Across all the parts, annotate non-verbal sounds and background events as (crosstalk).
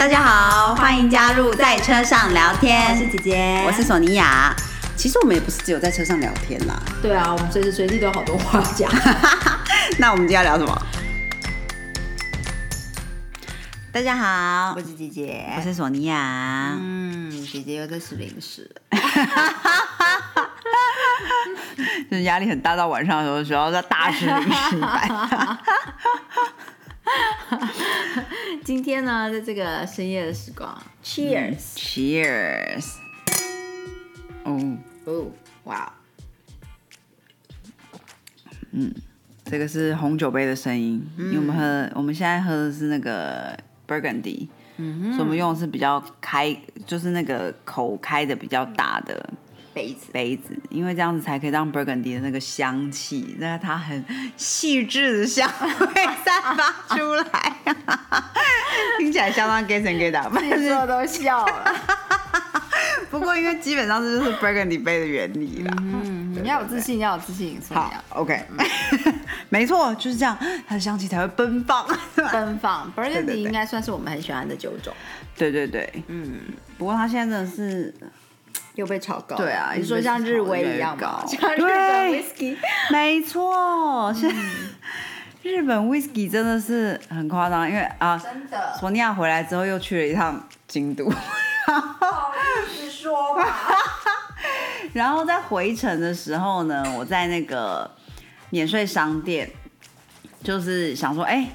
大家好，欢迎加入在车上聊天。我是姐姐，我是索尼娅。其实我们也不是只有在车上聊天啦。对啊，我们随时随地都有好多话讲。(laughs) 那我们今天要聊什么？大家好，我是姐姐，我是索尼娅。嗯，姐姐又在吃零食，(laughs) 就是压力很大，到晚上的时候需要在大吃零食版。(laughs) (laughs) 今天呢，在这个深夜的时光，Cheers，Cheers。哦。哦，哇，嗯，这个是红酒杯的声音，因为我们喝，我们现在喝的是那个 Burgundy，嗯，所以我们用的是比较开，就是那个口开的比较大的。杯子，杯子，因为这样子才可以让 Burgundy 的那个香气，那它很细致的香味散发出来，(laughs) 听起来相当 get and get 的，自己说都笑了。(laughs) 不过因为基本上这就是 Burgundy 杯的原理啦。嗯，你要有自信，要有自信。好，OK，(laughs) 没错，就是这样，它的香气才会奔放，奔放。Burgundy 应该算是我们很喜欢的酒种。对对对，嗯。不过它现在真的是。又被炒高，对啊，你说像日威一样高？(laughs) 像日本 whisky，(laughs) 没错，是 (laughs) 日本 whisky 真的是很夸张，因为啊，真的，索尼娅回来之后又去了一趟京都，好意思说吧。然后在回程的时候呢，我在那个免税商店，就是想说，哎，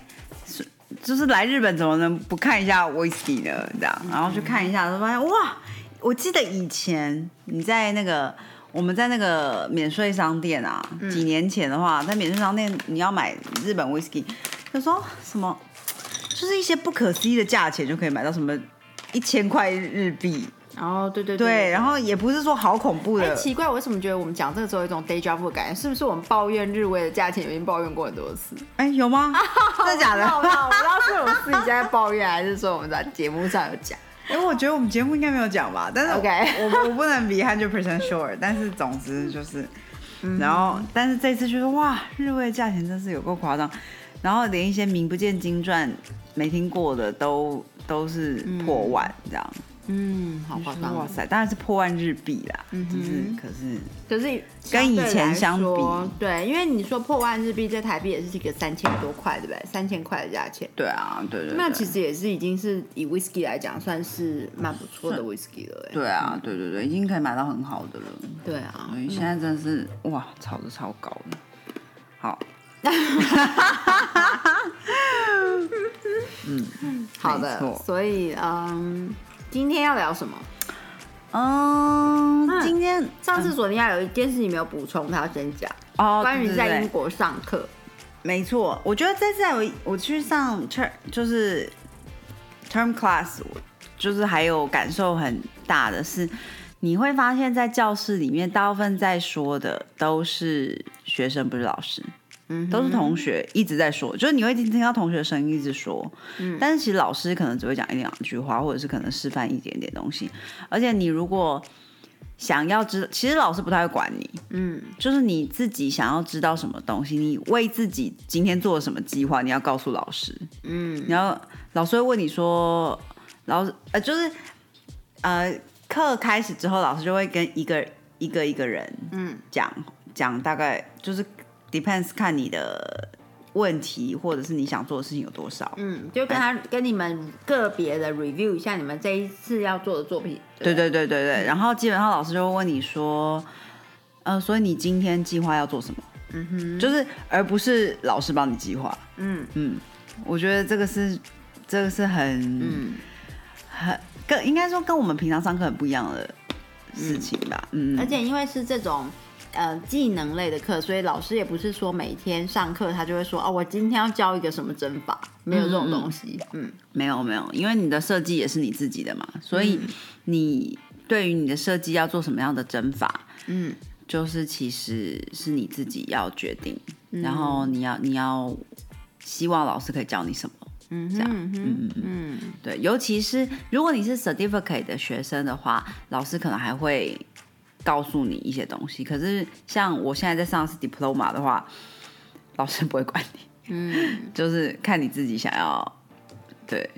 就是来日本怎么能不看一下 whisky 呢？这样，然后去看一下，就发现哇。我记得以前你在那个我们在那个免税商店啊，几年前的话，在免税商店你要买日本 whisky，他说什么，就是一些不可思议的价钱就可以买到什么一千块日币。哦，对对对，然后也不是说好恐怖的。奇怪，我为什么觉得我们讲这个时候有一种 day job 的感觉？是不是我们抱怨日威的价钱已经抱怨过很多次？哎，有吗？(laughs) 真的假的？我不知道是我们自己在抱怨，还是说我们在节目上有讲？因为我觉得我们节目应该没有讲吧，但是 OK，我我不能 be hundred percent sure，但是总之就是，然后但是这次就是哇，日味价钱真是有够夸张，然后连一些名不见经传、没听过的都都是破万这样。嗯，好夸张！哇塞，当然是破万日币啦。嗯哼，可是可是跟以前相比，对，因为你说破万日币在台币也是一个三千多块，对不对？三千块的价钱。对啊，对对。那其实也是已经是以 whisky 来讲，算是蛮不错的 whisky 了。对啊，对对对，已经可以买到很好的了。对啊，所以现在真的是哇，炒的超高的。好。(laughs) 嗯，好的。所以嗯。今天要聊什么？嗯，今天上次索尼娅有一件事情没有补充，他要先讲哦，关于在英国上课。没错，我觉得这次我我去上 term 就是 term class，我就是还有感受很大的是，你会发现在教室里面，大部分在说的都是学生，不是老师。嗯，都是同学一直在说，就是你会听听到同学的声音一直说，嗯，但是其实老师可能只会讲一两句话，或者是可能示范一点点东西。而且你如果想要知，其实老师不太会管你，嗯，就是你自己想要知道什么东西，你为自己今天做了什么计划，你要告诉老师，嗯，然后老师会问你说，老师呃，就是呃，课开始之后，老师就会跟一个一个一个人，嗯，讲讲大概就是。Depends，看你的问题或者是你想做的事情有多少。嗯，就跟他跟你们个别的 review 一下你们这一次要做的作品。对对对对对。然后基本上老师就会问你说，呃，所以你今天计划要做什么？嗯哼，就是而不是老师帮你计划。嗯嗯，我觉得这个是这个是很嗯很跟应该说跟我们平常上课很不一样的事情吧。嗯，而且因为是这种。呃，技能类的课，所以老师也不是说每天上课他就会说哦，我今天要教一个什么针法，没有这种东西。嗯，没有没有，因为你的设计也是你自己的嘛，所以你对于你的设计要做什么样的针法，嗯，就是其实是你自己要决定，然后你要你要希望老师可以教你什么，嗯，这样，嗯嗯。嗯，对，尤其是如果你是 certificate 的学生的话，老师可能还会。告诉你一些东西，可是像我现在在上是 diploma 的话，老师不会管你，嗯，(laughs) 就是看你自己想要，对，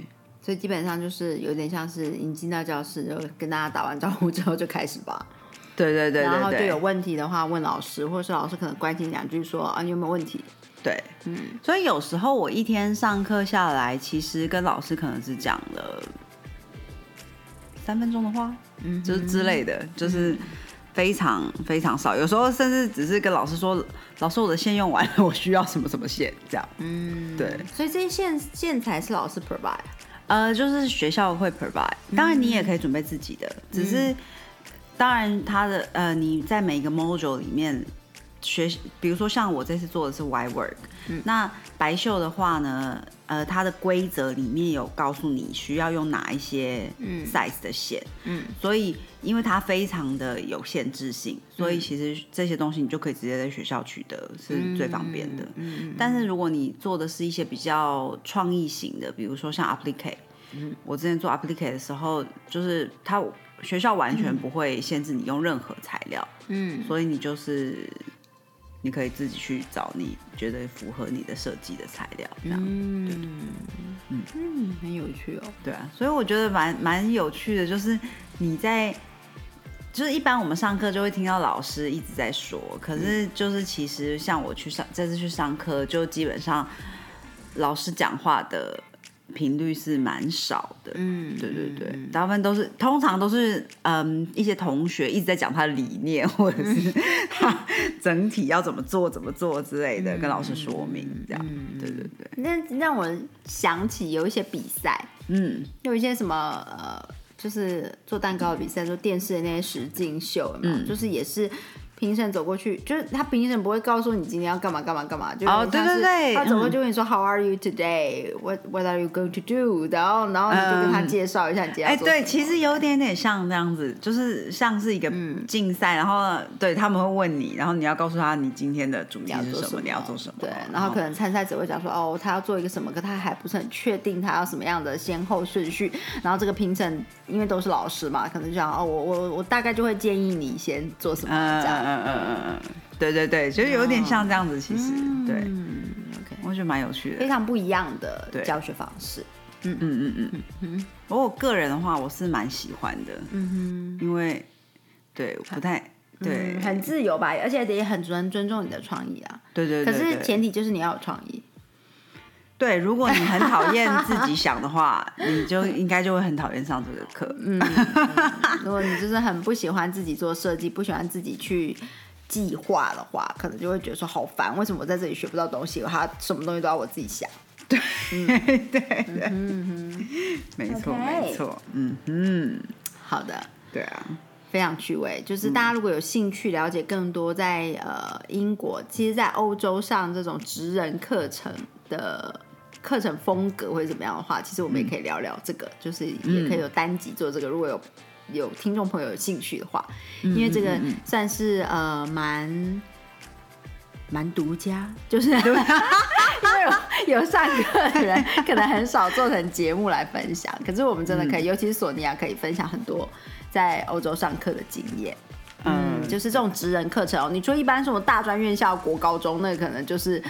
所以基本上就是有点像是你进到教室，就跟大家打完招呼之后就开始吧。对对对然后对对，就有问题的话问老师，或者是老师可能关心两句说啊你有没有问题？对，嗯，所以有时候我一天上课下来，其实跟老师可能是讲了三分钟的话，嗯就是之类的，就是非常非常少。有时候甚至只是跟老师说，老师我的线用完了，我需要什么什么线这样。嗯，对，所以这些线线材是老师 provide。呃，就是学校会 provide，当然你也可以准备自己的，只是当然它的呃你在每一个 module 里面学，比如说像我这次做的是 Y work，、那白袖的话呢，呃，它的规则里面有告诉你需要用哪一些 size 的线，嗯，所以因为它非常的有限制性，所以其实这些东西你就可以直接在学校取得，是最方便的。嗯但是如果你做的是一些比较创意型的，比如说像 Applicate，、我之前做 applique 的时候，就是它学校完全不会限制你用任何材料，嗯。所以你就是你可以自己去找你觉得符合你的设计的材料，这样。嗯嗯嗯，很有趣哦。对啊，所以我觉得蛮蛮有趣的，就是你在，就是一般我们上课就会听到老师一直在说，可是就是其实像我去上这次去上课，就基本上老师讲话的频率是蛮少的。嗯，对对对，大部分都是通常都是嗯一些同学一直在讲他的理念，或者是他整体要怎么做怎么做之类的，跟老师说明这样。对对对，那让我想起有一些比赛，嗯，有一些什么呃，就是做蛋糕的比赛，做电视的那些实境秀，嘛？嗯就是也是。评审走过去，就是他评审不会告诉你今天要干嘛干嘛干嘛，就哦对对对他走过嗯去问你说、How are you today? What What are you going to do? 然后然后你就跟他嗯介绍一下你今天哎、对，其实有点点像这样子，就是像是一个竞赛，然后对他们会问你，然后你要告诉他你今天的主题你要做是什么，你要做什么。对，然后可能参赛者会讲说，哦，他要做一个什么，可他还不是很确定他要什么样的先后顺序。然后这个评审因为都是老师嘛，可能就讲，哦，我我我大概就会建议你先做什么嗯这样。嗯嗯嗯嗯，对对对，就是有点像这样子，其实、对，嗯，OK，我觉得蛮有趣的。非常不一样的教学方式。嗯嗯嗯嗯。不过我个人的话，我是蛮喜欢的，嗯哼因为对不太，对嗯很自由吧，而且也很尊尊重你的创意啊。对对对，可是前提就是你要有创意。对，如果你很讨厌自己想的话，(laughs) 你就应该就会很讨厌上这个课。嗯，如果你就是很不喜欢自己做设计，不喜欢自己去计划的话，可能就会觉得说好烦，为什么我在这里学不到东西？我还什么东西都要我自己想。(laughs) 对对，没错没错，嗯嗯，好的，对啊，非常趣味。就是大家如果有兴趣了解更多在呃英国，其实，在欧洲上这种职人课程的。课程风格或者怎么样的话，其实我们也可以聊聊这个，就是也可以有单集做这个。如果有有听众朋友有兴趣的话，因为这个算是呃蛮蛮独家，就是 (laughs) 因为有有上课的人可能很少做成节目来分享，可是我们真的可以，尤其是索尼娅可以分享很多在欧洲上课的经验。嗯，就是这种职人课程哦，你说一般什么大专院校、国高中，那可能就是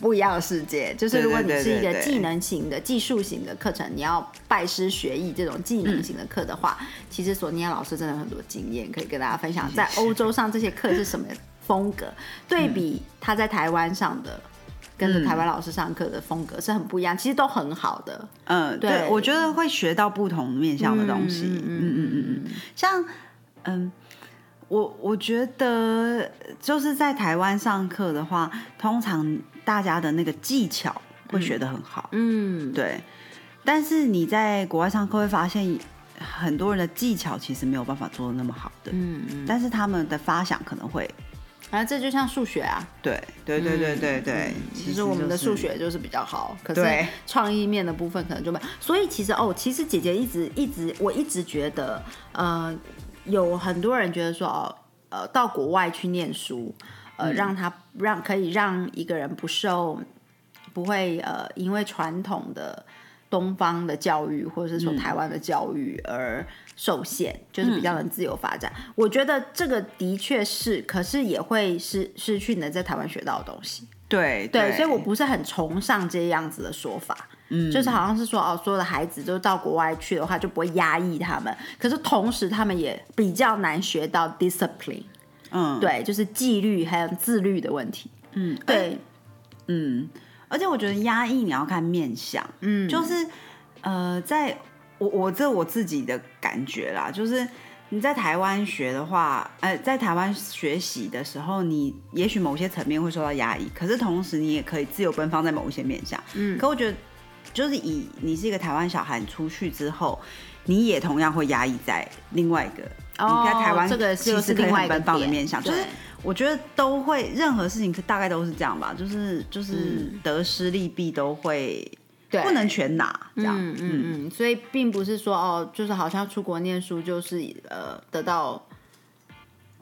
不一样的世界。就是如果你是一个技能型的、技术型的课程，你要拜师学艺这种技能型的课的话，其实索尼娅老师真的有很多经验可以跟大家分享，(laughs) 在欧洲上这些课是什么风格，对比他在台湾上的。跟着台湾老师上课的风格是很不一样，其实都很好的。嗯，对对，我觉得会学到不同面向的东西，嗯嗯嗯嗯嗯，像嗯。我我觉得就是在台湾上课的话，通常大家的那个技巧会学得很好，嗯，对。但是你在国外上课会发现，很多人的技巧其实没有办法做的那么好的，嗯嗯，但是他们的发想可能会，啊，这就像数学啊，对对对对对对，其实我们的数学就是比较好，可是创意面的部分可能就没有。所以其实哦，其实姐姐一直一直我一直觉得，呃，有很多人觉得说哦，呃，到国外去念书，呃，让他让可以让一个人不受不会呃因为传统的东方的教育或者是说台湾的教育而受限，就是比较能自由发展。我觉得这个的确是，可是也会失失去你能在台湾学到的东西。对对，所以我不是很崇尚这样子的说法。嗯，就是好像是说哦，所有的孩子都到国外去的话，就不会压抑他们。可是同时，他们也比较难学到 discipline，嗯，对，就是纪律还有自律的问题。嗯，对，嗯，而且我觉得压抑你要看面相，嗯，就是呃，在我我这我自己的感觉啦，就是你在台湾学的话，呃，在台湾学习的时候，你也许某些层面会受到压抑，可是同时你也可以自由奔放在某一些面向。嗯可我觉得，就是以你是一个台湾小孩，你出去之后，你也同样会压抑在另外一个。哦你在台湾这个其又是另外一个实可以很奔放的面向，就是我觉得都会，任何事情大概都是这样吧，就是就是得失利弊都会，对不能全拿这样。嗯嗯嗯，所以并不是说哦，就是好像出国念书就是呃得到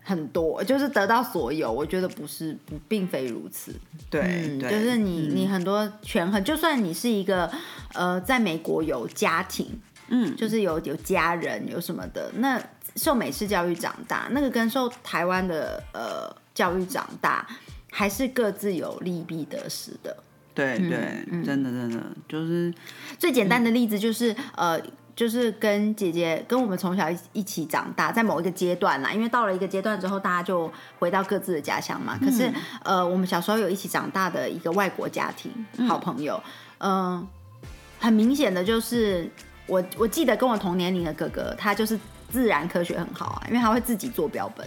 很多，就是得到所有。我觉得不是，不并非如此。对嗯，对，就是你你很多权衡，就算你是一个呃在美国有家庭，嗯，就是有有家人有什么的，那受美式教育长大，那个跟受台湾的呃教育长大，还是各自有利弊得失的。对对，真的真的就是最简单的例子就是、呃。就是跟姐姐跟我们从小一一起长大，在某一个阶段啦，因为到了一个阶段之后，大家就回到各自的家乡嘛。可是，呃，我们小时候有一起长大的一个外国家庭，好朋友，嗯、很明显的就是我我记得跟我同年龄的哥哥，他就是自然科学很好啊，因为他会自己做标本。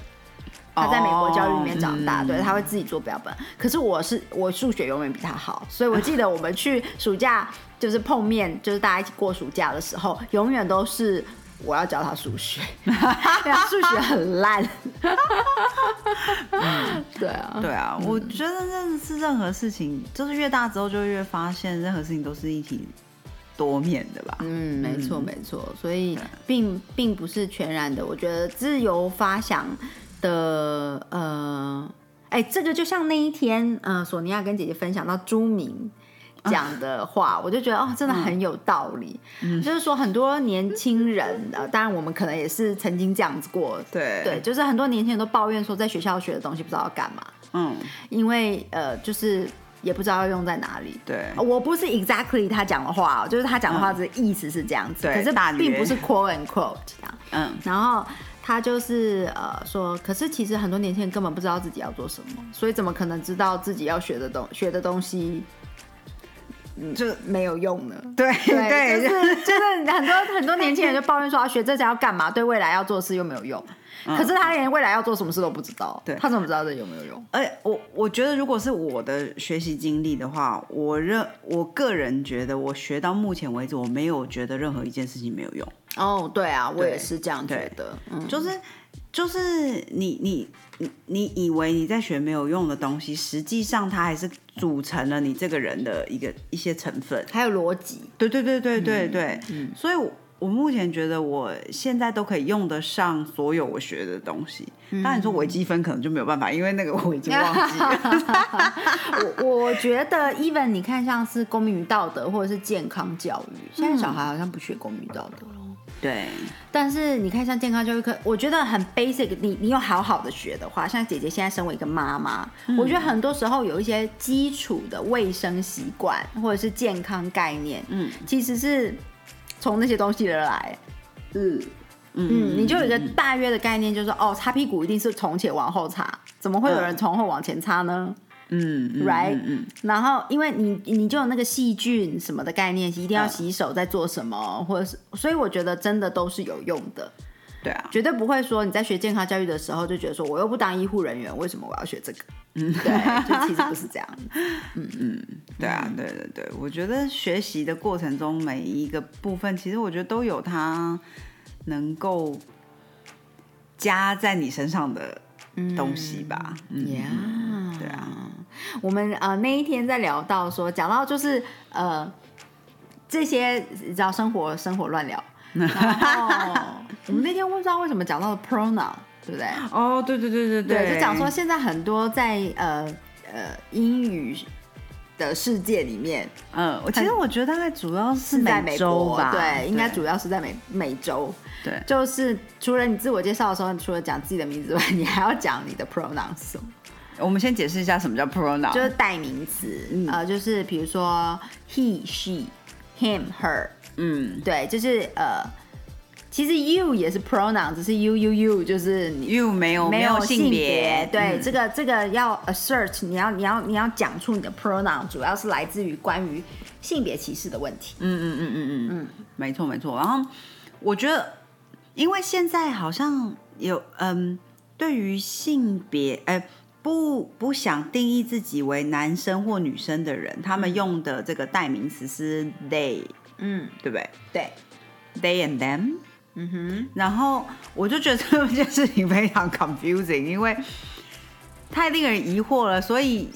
他在美国教育里面长大，对，他会自己做标本。可是我是我数学永远比他好，所以我记得我们去暑假就是碰面，就是大家一起过暑假的时候，永远都是我要教他数学，(laughs) 因为他数学很烂。对啊，对啊，我觉得真的是任何事情，就是越大之后就越发现，任何事情都是一体多面的吧。嗯，没错没错，所以并并不是全然的。我觉得自由发想的呃，哎，这个就像那一天呃，索尼娅跟姐姐分享到朱明。讲的话，我就觉得哦，真的很有道理。嗯就是说，很多年轻人，呃，当然我们可能也是曾经这样子过，对对，就是很多年轻人都抱怨说，在学校学的东西不知道要干嘛，嗯，因为呃，就是也不知道要用在哪里。对，我不是 exactly 他讲的话哦，就是他讲的话的意思是这样子，对可是并不是 quote and quote 这样。嗯，然后他就是呃说，可是其实很多年轻人根本不知道自己要做什么，所以怎么可能知道自己要学的东学的东西就没有用呢？对对，对，就是就是很多很多年轻人就抱怨说，啊学这些要干嘛？对未来要做事又没有用。可是他连未来要做什么事都不知道，对。他怎么知道这有没有用？而且我我觉得，如果是我的学习经历的话，我认我个人觉得，我学到目前为止，我没有觉得任何一件事情没有用。哦，对啊，我也是这样觉得，嗯，就是就是你你你你以为你在学没有用的东西，实际上它还是组成了你这个人的一个一些成分。还有逻辑，对对对对对对，嗯。所以我。目前觉得我现在都可以用得上所有我学的东西。嗯当然，你说微积分可能就没有办法，因为那个我已经忘记了。(laughs) 我我觉得，even 你看像是公民与道德或者是健康教育，现在小孩好像不学公民与道德了。对，但是你看像健康教育课，我觉得很 basic 你。你有好好的学的话，像姐姐现在身为一个妈妈，我觉得很多时候有一些基础的卫生习惯或者是健康概念，嗯其实是从那些东西而来。嗯嗯，你就有一个大约的概念，就是哦，擦屁股一定是从前往后擦，怎么会有人从后往前擦呢？嗯嗯 right？、嗯嗯然后因为你你就有那个细菌什么的概念，一定要嗯洗手在做什么，或者是，所以我觉得真的都是有用的，对啊，绝对不会说你在学健康教育的时候就觉得说我又不当医护人员，为什么我要学这个？嗯，对，就其实不是这样。嗯嗯对啊，对对对，我觉得学习的过程中每一个部分，其实我觉得都有它能够加在你身上的东西吧。嗯，呀、对啊，我们呃那一天在聊到说，讲到就是呃这些你知道生活生活乱聊，然后我们那天不知道为什么讲到了 pronoun，对不对？哦，对对对对对，就讲说现在很多在呃呃英语的世界里面，嗯，我其实我觉得大概主要是是在美国洲吧，对，应该主要是在美美洲。对就是除了你自我介绍的时候，你除了讲自己的名字外，你还要讲你的 pronoun 是什么，我们先解释一下什么叫 pronoun，就是代名词。呃，就是比如说 he、she、him her，嗯对，就是呃，其实 you 也是 pronoun，只是 you you you 就是你，you 没有没有性别，对，嗯这个这个要 assert，你要你要你要讲出你的 pronoun，主要是来自于关于性别歧视的问题。嗯嗯嗯嗯嗯嗯，没错没错。然后我觉得，因为现在好像有嗯，对于性别，哎、不不想定义自己为男生或女生的人，他们用的这个代名词是 they，嗯，对不对对，？they and them。嗯哼，然后我就觉得这件事情非常 confusing，因为太令人疑惑了。所以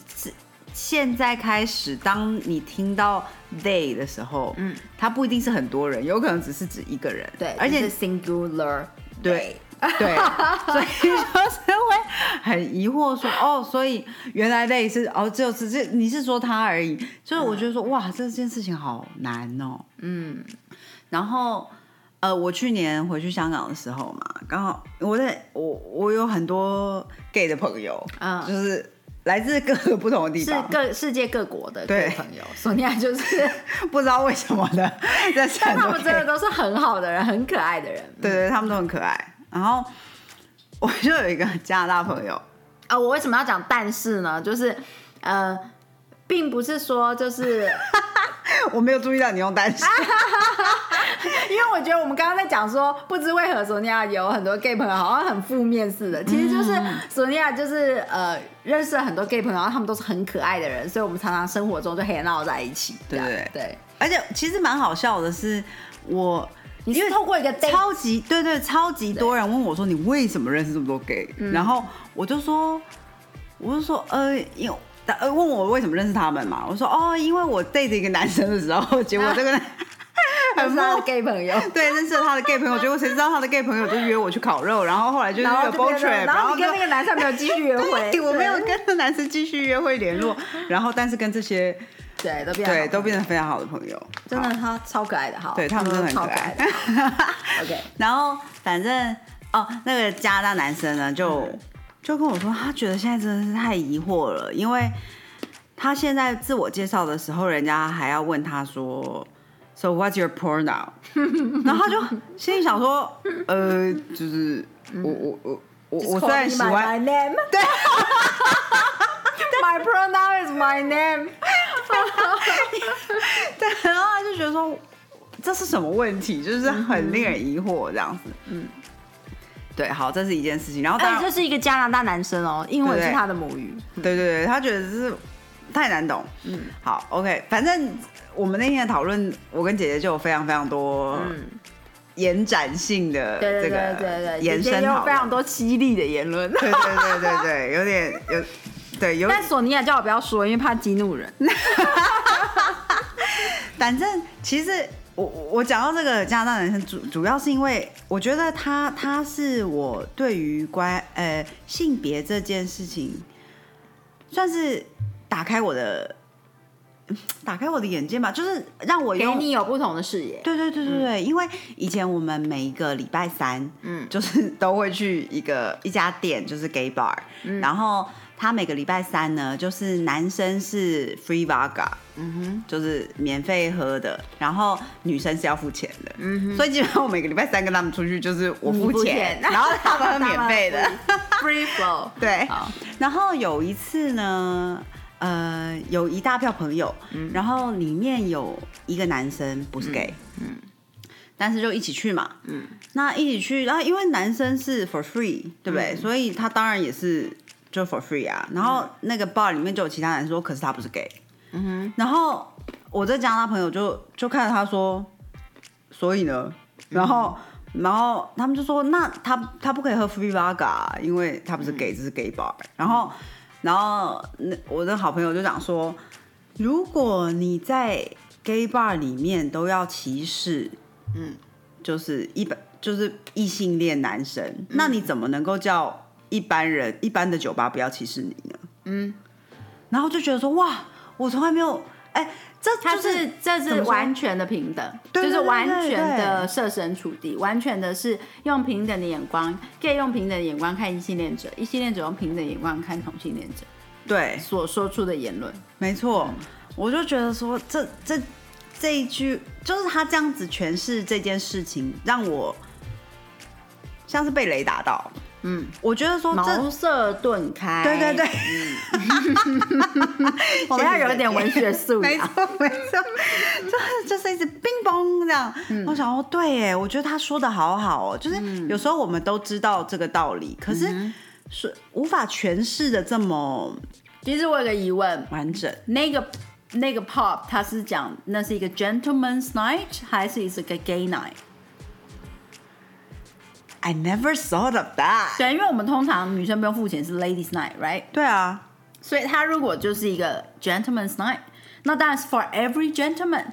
现在开始，当你听到 they 的时候，嗯，它不一定是很多人，有可能只是指一个人。对，而且是 singular，对 (laughs) 对，所以就是会很疑惑说，哦，所以原来 they 是哦，只有只是你是说他而已。就是我觉得说，哇，这件事情好难哦。嗯然后呃，我去年回去香港的时候嘛，刚好我在我我有很多 gay 的朋友，嗯，就是来自各个不同的地方是方，各世界各国的对朋友，索尼娅就是，(laughs) 不知道为什么的，但他们真的都是很好的人，很可爱的人。对对，他们都很可爱。然后我就有一个加拿大朋友，啊，我为什么要讲但是呢？就是呃，并不是说就是。(laughs) 我没有注意到你用但是，(laughs) 因为我觉得我们刚刚在讲说，不知为何索尼娅有很多 gay 朋友，好像很负面似的。其实就是嗯索尼娅就是呃认识了很多 gay 朋友，然后他们都是很可爱的人，所以我们常常生活中就黑闹在一起。对对对，而且其实蛮好笑的是，我你是透过一个超级对对，超级多人问我说你为什么认识这么多 gay？、然后我就说，我就说呃，因为呃问我为什么认识他们嘛，我说哦，因为我 date 一个男生的时候，结果这个人 (laughs) 很莫认识他的 gay 朋友，(laughs) 对认识了他的 gay 朋友，结果谁知道他的 gay 朋友就约我去烤肉，然后后来就是然后跟那个男生没有继续约会，(laughs) 对我没有跟那男生继续约会联络，然后但是跟这些对都变对都成变成非常好的朋友，真的他超可爱的，哈，对他们真的很超可可爱。(laughs) OK，然后反正哦，那个加拿大男生呢，就、嗯就跟我说，他觉得现在真的是太疑惑了，因为他现在自我介绍的时候，人家还要问他说，So what's your pronoun？(laughs) 然后他就心里想说，呃，就是我我我我我虽然喜欢 my name，对 (laughs) My pronoun is my name。(laughs) 对，然后他就觉得说这是什么问题，就是很令人疑惑这样子。嗯，对，好，这是一件事情。然后当哎，然，这是一个加拿大男生哦，英文是他的母语。对对对，他觉得是太难懂。嗯，好，OK，反正我们那天的讨论，我跟姐姐就有非常非常多嗯，延展性的对对对这个对对，延伸。非常多犀利的言论。对对对对对，有点有。对，有但索尼娅叫我不要说，因为怕激怒人。(laughs) 反正其实我我我讲到这个加拿大男生主主要是因为我觉得他他是我对于关呃性别这件事情算是打开我的打开我的眼界吧，就是让我给你有不同的视野。对对对对对，因为以前我们每一个礼拜三，嗯就是 (laughs) 都会去一个一家店，就是 gay bar，、然后他每个礼拜三呢，就是男生是 free vodka，嗯就是免费喝的，然后女生是要付钱的，嗯哼。所以基本上我每个礼拜三跟他们出去，就是我你付付钱然后他们喝免费的。(laughs) free flow。(laughs) 对。好，然后有一次呢，呃，有一大票朋友，然后里面有一个男生不是 gay，嗯，但是就一起去嘛，嗯，那一起去，然后因为男生是 for free，对不对？所以他当然也是就 for free 啊。然后那个 bar 里面就有其他男生说，可是他不是 gay，嗯哼，然后我在加拿大朋友就就看着他说，所以呢，然后。然后他们就说，那他他不可以喝 free vodka，啊因为他不是 gay，这是 gay bar。然后，然后那我的好朋友就讲说，如果你在 gay bar 里面都要歧视，嗯，就是一般就是异性恋男生，那你怎么能够叫一般人一般的酒吧不要歧视你呢？嗯，然后就觉得说，哇，我从来没有，哎，这就是这是完全的平等，就是完全的设身处地，完全的是用平等的眼光，gay 用平等的眼光看异性恋者，异性恋者用平等的眼光看同性恋者对，所说出的言论。没错，我就觉得说这这这一句，就是他这样子诠释这件事情，让我像是被雷打到。嗯，我觉得说这茅塞顿开。对对对，(laughs) 我们要有一点文学素没养。错没错，就是就是一直冰崩这样。我想说，对耶，我觉得他说的好好哦，就是有时候我们都知道这个道理，可是是无法诠释的这么其实我有个疑问，完整。那个那个 pop 他是讲那是一个 gentleman's night 还是一个 gay night？I never thought of that。对，因为我们通常女生不用付钱是 ladies night，right？对啊，所以他如果就是一个 gentleman's night，那当然是 for every gentleman，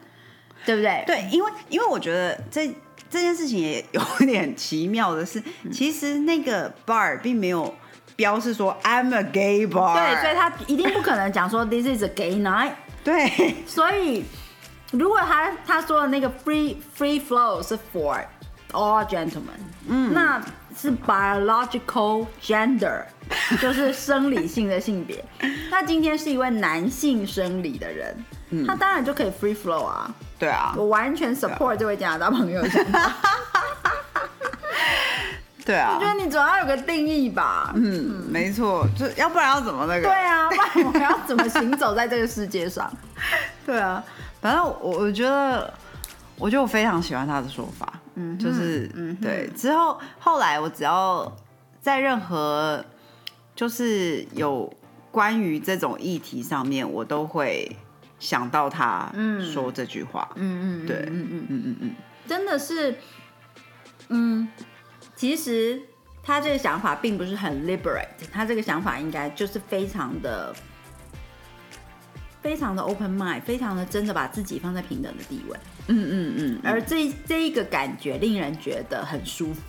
对不对？对，因为因为我觉得这这件事情也有点奇妙的是，其实那个 bar 并没有标示说 I'm a gay bar。对，所以他一定不可能讲说 this is a gay night。对所以如果他他说的那个 free free flow 是 for all gentlemen，嗯，那是 biological gender，(laughs) 就是生理性的性别。(laughs) 那今天是一位男性生理的人，他当然就可以 free flow 啊。对啊我，完全 support 这位加拿大朋友的。(laughs) 对啊我觉，得你总要有个定义吧。嗯，没错，就要不然要怎么那个？对啊，不然我们要怎么行走在这个世界上？对啊，反正我我觉得，我觉得我非常喜欢他的说法，嗯，就是嗯，对。之后后来我只要在任何就是有关于这种议题上面，我都会想到他说这句话，嗯嗯，对，嗯嗯。嗯嗯嗯，真的是，嗯，其实他这个想法并不是很 liberate，他这个想法应该就是非常的、非常的 open mind，非常的真的把自己放在平等的地位，嗯嗯嗯，而这这一个感觉令人觉得很舒服，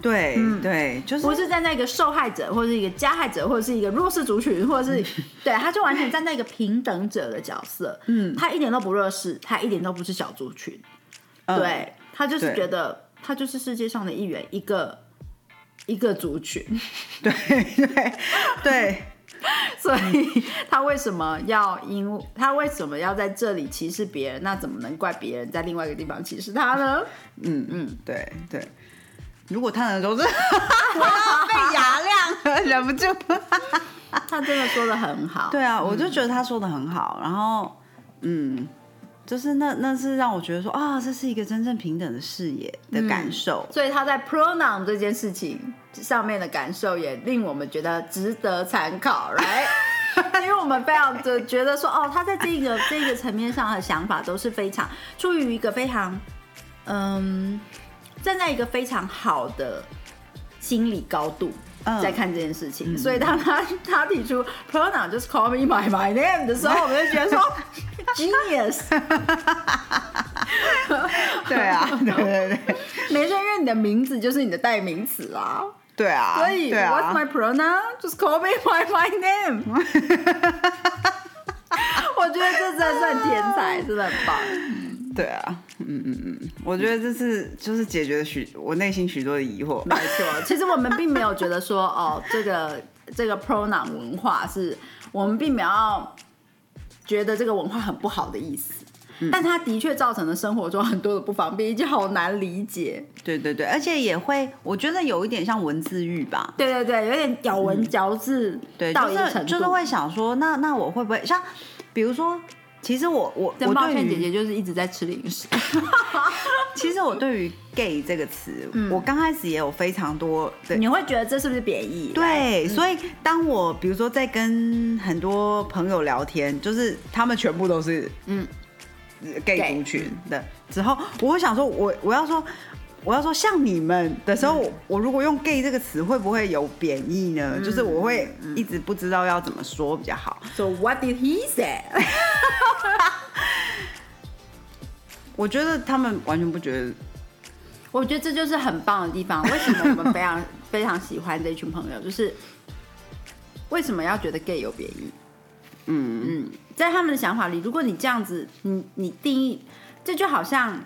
对对，就是不是站在一个受害者，或者是一个加害者，或者是一个弱势族群，或者是 (laughs) 对，他就完全站在一个平等者的角色，嗯，他一点都不弱势，他一点都不是小族群，嗯。对他就是觉得他就是世界上的一员，一个一个族群，对 (laughs) 对对，(laughs) 所以他为什么要因他为什么要在这里歧视别人？那怎么能怪别人在另外一个地方歧视他呢？嗯嗯，对对。如果他能说这 (laughs) 我要被牙亮，忍不住。他真的说的很好，(laughs) 对啊，我就觉得他说的很好，然后嗯，就是那那是让我觉得说啊，这是一个真正平等的视野的感受。所以他在 pronoun 这件事情上面的感受也令我们觉得值得参考，(laughs) right？因为我们非常的觉得说，哦，他在这个 (laughs) 这个层面上的想法都是非常出于一个非常，嗯，站在一个非常好的心理高度。嗯在看这件事情，所以当他他提出 pronoun just call me by my name 的时候，我们就觉得说 (laughs) genius，对啊，对对对没错，因为你的名字就是你的代名词啊。对啊，所以、对 What's 啊 my pronoun? Just call me (laughs) by my name。(laughs) 我觉得这真的天才，真的很棒。对啊，嗯嗯嗯，我觉得这是就是解决了许我内心许多的疑惑。没错，其实我们并没有觉得说，哦，这个这个 pronoun 文化是我们并没有要觉得这个文化很不好的意思。但它的确造成了生活中很多的不方便，已经好难理解。对对对，而且也会，我觉得有一点像文字狱吧。对对对，有点咬文嚼字，对。就是就是会想说，那那我会不会像，比如说，其实我我我抱歉，姐姐就是一直在吃零食。(laughs) (laughs) 其实我对于 gay 这个词，嗯我刚开始也有非常多的你会觉得这是不是贬义？对，所以当我比如说在跟很多朋友聊天，就是他们全部都是嗯 gay 族群的之后，我会想说，我我要说。我要说像你们的时候，嗯我如果用 “gay” 这个词，会不会有贬义呢？嗯就是我会一直不知道要怎么说比较好。So what did he say？(laughs) 我觉得他们完全不觉得，我觉得这就是很棒的地方。为什么我们非常 (laughs) 非常喜欢这一群朋友？就是为什么要觉得 gay 有贬义？嗯嗯，在他们的想法里，如果你这样子，你你定义，这就好像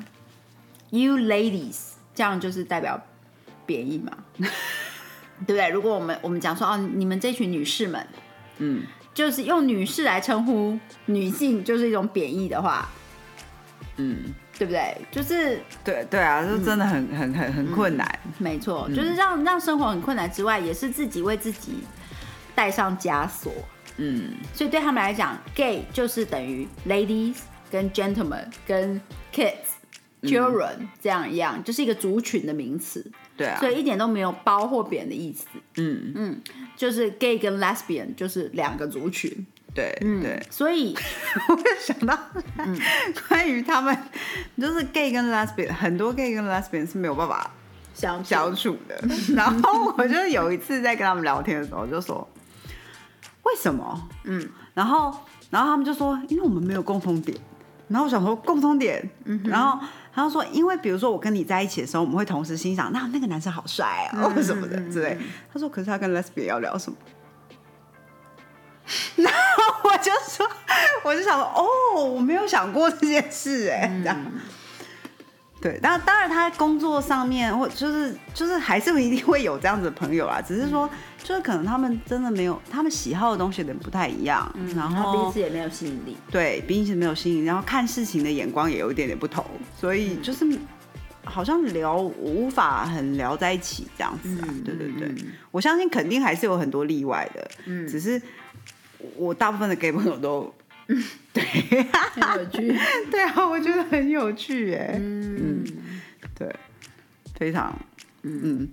you ladies 这样就是代表贬义嘛，(laughs) 对不对？如果我们我们讲说哦，你们这群女士们，嗯，就是用女士来称呼女性，就是一种贬义的话，嗯，对不对？就是对对啊，就真的很很很很困难。没错，就是让让生活很困难之外，也是自己为自己带上枷锁。嗯，所以对他们来讲，gay 就是等于 ladies 跟 gentlemen 跟 kids、children 这样一样，就是一个族群的名词，对啊所，以一点都没有褒或贬的意思。嗯，嗯，就是 gay 跟 lesbian 就是两个族群。对嗯，对。所以 (laughs) 我就想到，关于他们就是 gay 跟 lesbian，很多 gay 跟 lesbian 是没有办法相处相处的。然后我就有一次在跟他们聊天的时候，就说为什么？嗯，然后然后他们就说，因为我们没有共同点。然后我想说共同点，然后他就说，因为比如说我跟你在一起的时候，我们会同时欣赏那那个男生好帅啊，或什么的之类。他说，可是他跟 lesbian 要聊什么？(laughs) 然后我就说，我就想说，哦，我没有想过这件事、哎、这样。对，当当然他工作上面或就是就是还是一定会有这样子的朋友啦，只是说就是可能他们真的没有他们喜好的东西有点不太一样，然然后彼此也没有吸引力。对彼此没有吸引力，然后看事情的眼光也有一点点不同，所以就是好像聊无法很聊在一起这样子啊，嗯对对对，嗯。我相信肯定还是有很多例外的，嗯。只是我大部分的 gay 朋友都 (laughs) 对。很有趣。对啊，我觉得很有趣哎，嗯，对，非常嗯。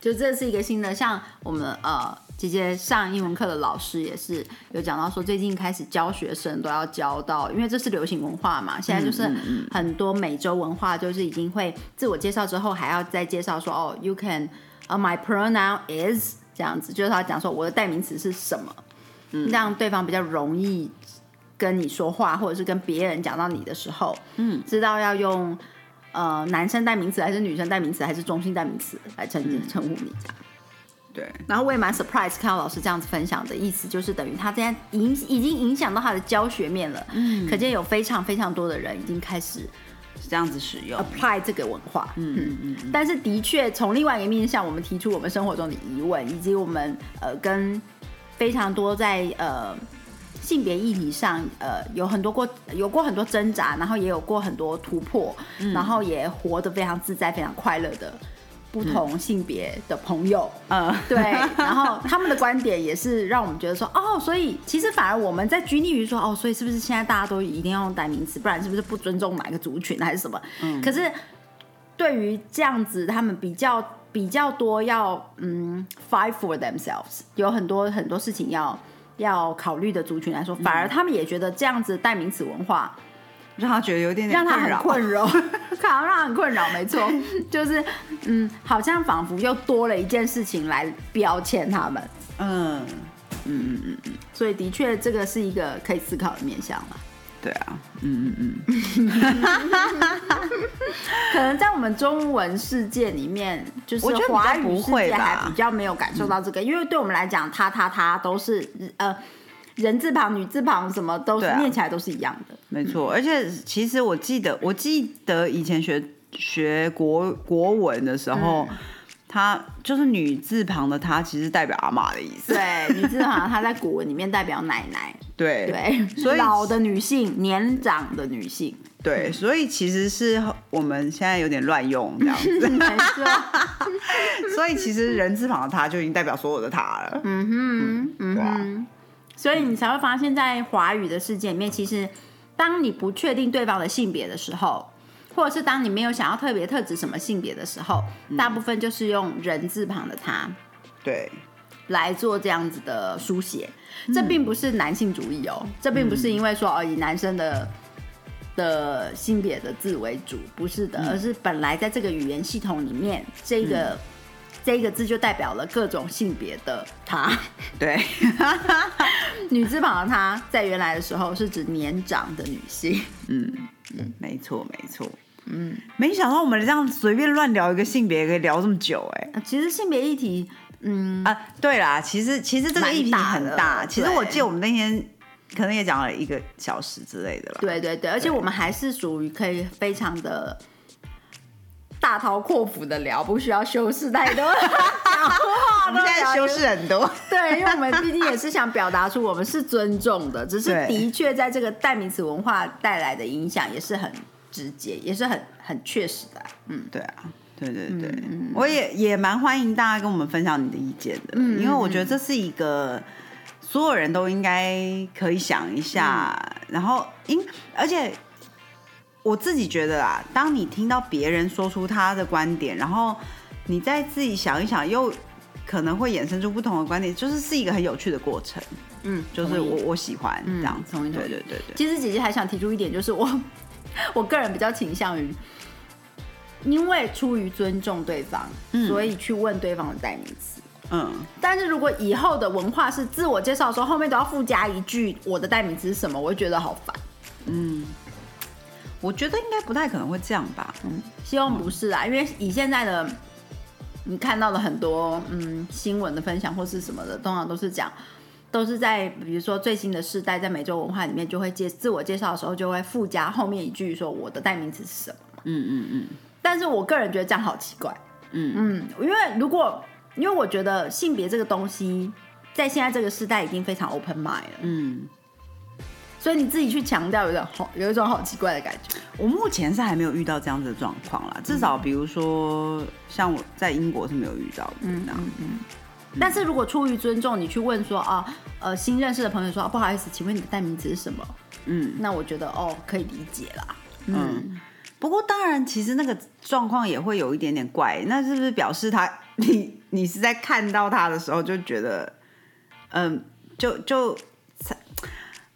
就这是一个新的，像我们呃姐姐上英文课的老师也是有讲到说，最近开始教学生都要教到，因为这是流行文化嘛，现在就是很多美洲文化就是已经会自我介绍之后还要再介绍说哦，you can，呃、my pronoun is 这样子，就是他讲说我的代名词是什么，让对方比较容易跟你说话，或者是跟别人讲到你的时候，嗯，知道要用呃男生代名词还是女生代名词还是中性代名词来称称呼你这样。对，然后我也蛮 surprise 看到老师这样子分享的意思，就是等于他现在影已经影响到他的教学面了，嗯，可见有非常非常多的人已经开始这样子使用，apply 这个文化，嗯嗯嗯。但是的确从另外一个面向，我们提出我们生活中的疑问，以及我们呃跟非常多在呃性别议题上呃有很多过有过很多挣扎，然后也有过很多突破，然后也活得非常自在、非常快乐的不同性别的朋友，嗯，对，然后他们的观点也是让我们觉得说，哦，所以其实反而我们在拘泥于说，哦，所以是不是现在大家都一定要用代名词，不然是不是不尊重哪个族群还是什么？嗯，可是对于这样子，他们比较比较多要嗯 fight for themselves，有很多很多事情要要考虑的族群来说，反而他们也觉得这样子代名词文化。让他觉得有点点让他很，困扰，(laughs) 看到让他很困扰，没错，就是嗯，好像仿佛又多了一件事情来标签他们，嗯。嗯嗯嗯，所以的确这个是一个可以思考的面向嘛。对啊，嗯嗯嗯，(laughs) 可能在我们中文世界里面，就是华语不世界会还比较没有感受到这个，因为对我们来讲，他他他都是呃人字旁、女字旁，什么都是、啊念起来都是一样的。没错。而且其实我记得，我记得以前学学国国文的时候，她就是女字旁的她，其实代表阿妈的意思。对，女字旁它在古文里面代表奶奶，对对，所以老的女性、年长的女性，对，所以其实是我们现在有点乱用这样子。(laughs) (laughs) 所以其实人字旁的他就已经代表所有的他了。嗯哼，嗯所以你才会发现，在华语的世界里面，其实当你不确定对方的性别的时候，或者是当你没有想要特别特指什么性别的时候，大部分就是用人字旁的他对，来做这样子的书写。这并不是男性主义哦，这并不是因为说哦以男生的。的性别的字为主，不是的，而是本来在这个语言系统里面，这个、这一个字就代表了各种性别的他。(laughs) 对，(laughs) 女字旁的她在原来的时候是指年长的女性，嗯嗯，没错，没错。嗯，没想到我们这样随便乱聊一个性别，可以聊这么久、哎。呃其实性别议题，嗯，啊，对啦，其实其实这个议题很大。其实我记得我们那天可能也讲了一个小时之类的吧。对对对，而且我们还是属于可以非常的大刀阔斧的聊，不需要修饰太多。(laughs) 我们现在修饰很多，对，因为我们毕竟也是想表达出我们是尊重的，只是的确在这个代名词文化带来的影响也是很直接，也是很很确实的。啊。嗯，对啊，对对对，我也也蛮欢迎大家跟我们分享你的意见的，因为我觉得这是一个所有人都应该可以想一下，然后因而且我自己觉得啊，当你听到别人说出他的观点，然后你再自己想一想，又可能会衍生出不同的观点，就是是一个很有趣的过程。嗯，就是我我喜欢这样对对对对，其实姐姐还想提出一点，就是我 (laughs) 我个人比较倾向于，因为出于尊重对方，所以去问对方的代名词。嗯，但是如果以后的文化是自我介绍的时候后面都要附加一句我的代名词是什么，我会觉得好烦。嗯我觉得应该不太可能会这样吧。嗯希望不是啊，因为以现在的你看到的很多嗯新闻的分享或是什么的，通常都是讲。都是在比如说最新的世代，在美洲文化里面，就会介自我介绍的时候，就会附加后面一句说我的代名词是什么。嗯嗯嗯但是我个人觉得这样好奇怪。嗯嗯，因为如果因为我觉得性别这个东西，在现在这个时代已经非常 open mind 了，嗯，所以你自己去强调有点好，有一种好奇怪的感觉。我目前是还没有遇到这样子的状况啦，至少比如说像我在英国是没有遇到的。嗯嗯但是如果出于尊重，你去问说啊，呃，新认识的朋友说、啊不好意思，请问你的代名词是什么？嗯那我觉得哦，可以理解啦。嗯。不过当然，其实那个状况也会有一点点怪，那是不是表示他你你是在看到他的时候就觉得，嗯，就就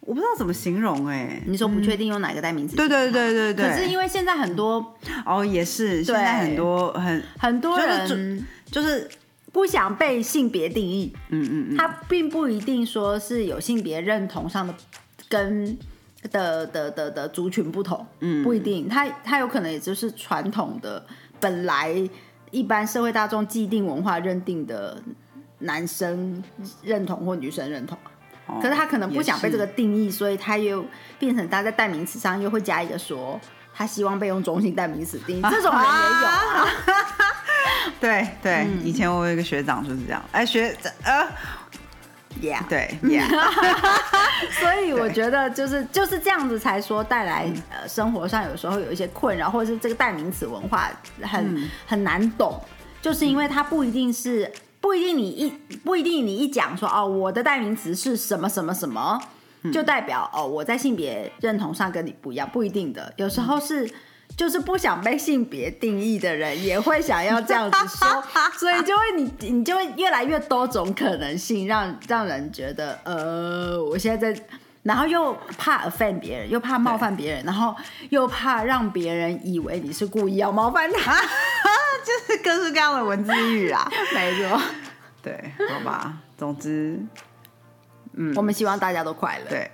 我不知道怎么形容哎、你说不确定用哪个代名词？对对对对对。可是因为现在很多哦也是，现在很多很很多就是人就是不想被性别定义，嗯嗯嗯，他并不一定说是有性别认同上的跟的的的的族群不同，嗯，不一定，他他有可能也就是传统的本来一般社会大众既定文化认定的男生认同或女生认同。哦可是他可能不想被这个定义，所以他又变成他在代名词上又会加一个说他希望被用中性代名词定义，这种人也有啊。(laughs) 对对，以前我有一个学长就是这样，哎学呃 Yeah，对 yeah，(laughs) (laughs) 所以我觉得就是就是这样子才说带来呃生活上有时候有一些困扰，或者是这个代名词文化很、很难懂，就是因为它不一定是不一定你一不一定你一讲说哦我的代名词是什么什么什么，就代表哦我在性别认同上跟你不一样，不一定的，有时候是。就是不想被性别定义的人，也会想要这样子说，(laughs) 所以就会你你就会越来越多种可能性，让让人觉得呃，我现在在，然后又怕 offend 别人，又怕冒犯别人，然后又怕让别人以为你是故意要冒犯他，(laughs) 就是各式各样的文字狱啊。(laughs) 没错，对，好吧，总之嗯我们希望大家都快乐。对，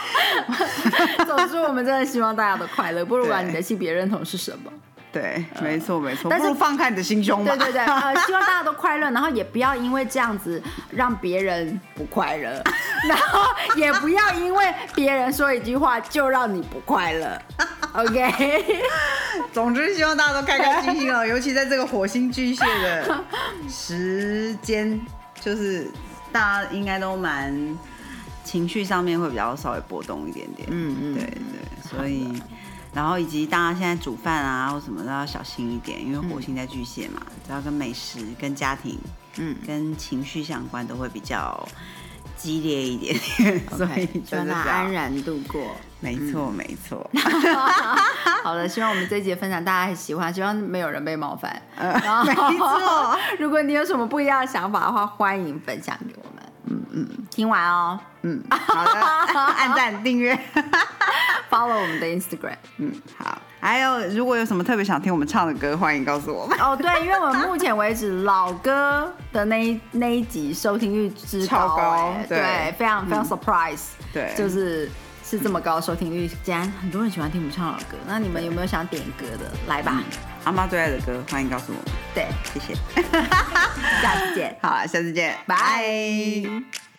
(laughs) 总之，我们真的希望大家都快乐，不如管你的性别认同是什么。对，没错没错，但是放开你的心胸吧。对对对，呃，(laughs) 希望大家都快乐，然后也不要因为这样子让别人不快乐，(laughs) 然后也不要因为别人说一句话就让你不快乐。OK，总之，希望大家都开开心心哦，尤其在这个火星巨蟹的时间，就是大家应该都蛮情绪上面会比较稍微波动一点点。嗯嗯对对，所以。然后以及大家现在煮饭啊或什么都要小心一点，因为火星在巨蟹嘛，只要跟美食、跟家庭、嗯跟情绪相关，都会比较激烈一点点。所以 OK，希望就安然度过。没错，没错。(laughs) 好了，希望我们这一节分享大家很喜欢，希望没有人被冒犯。呃然后没错。(laughs) 如果你有什么不一样的想法的话，欢迎分享给我们。嗯嗯，听完哦嗯，好的，(laughs) 按赞订阅。(laughs) follow 我们的 Instagram。嗯，好。还有，如果有什么特别想听我们唱的歌，欢迎告诉我们。哦，对，因为我们目前为止老歌的那一那一集收听率之超高对，非常非常 surprise，、对就是是这么高的收听率，既然很多人喜欢听我们唱老歌。那你们有没有想点歌的？来吧，阿妈最爱的歌，欢迎告诉我们，对，谢谢。(laughs) 下次见，好，下次见，拜。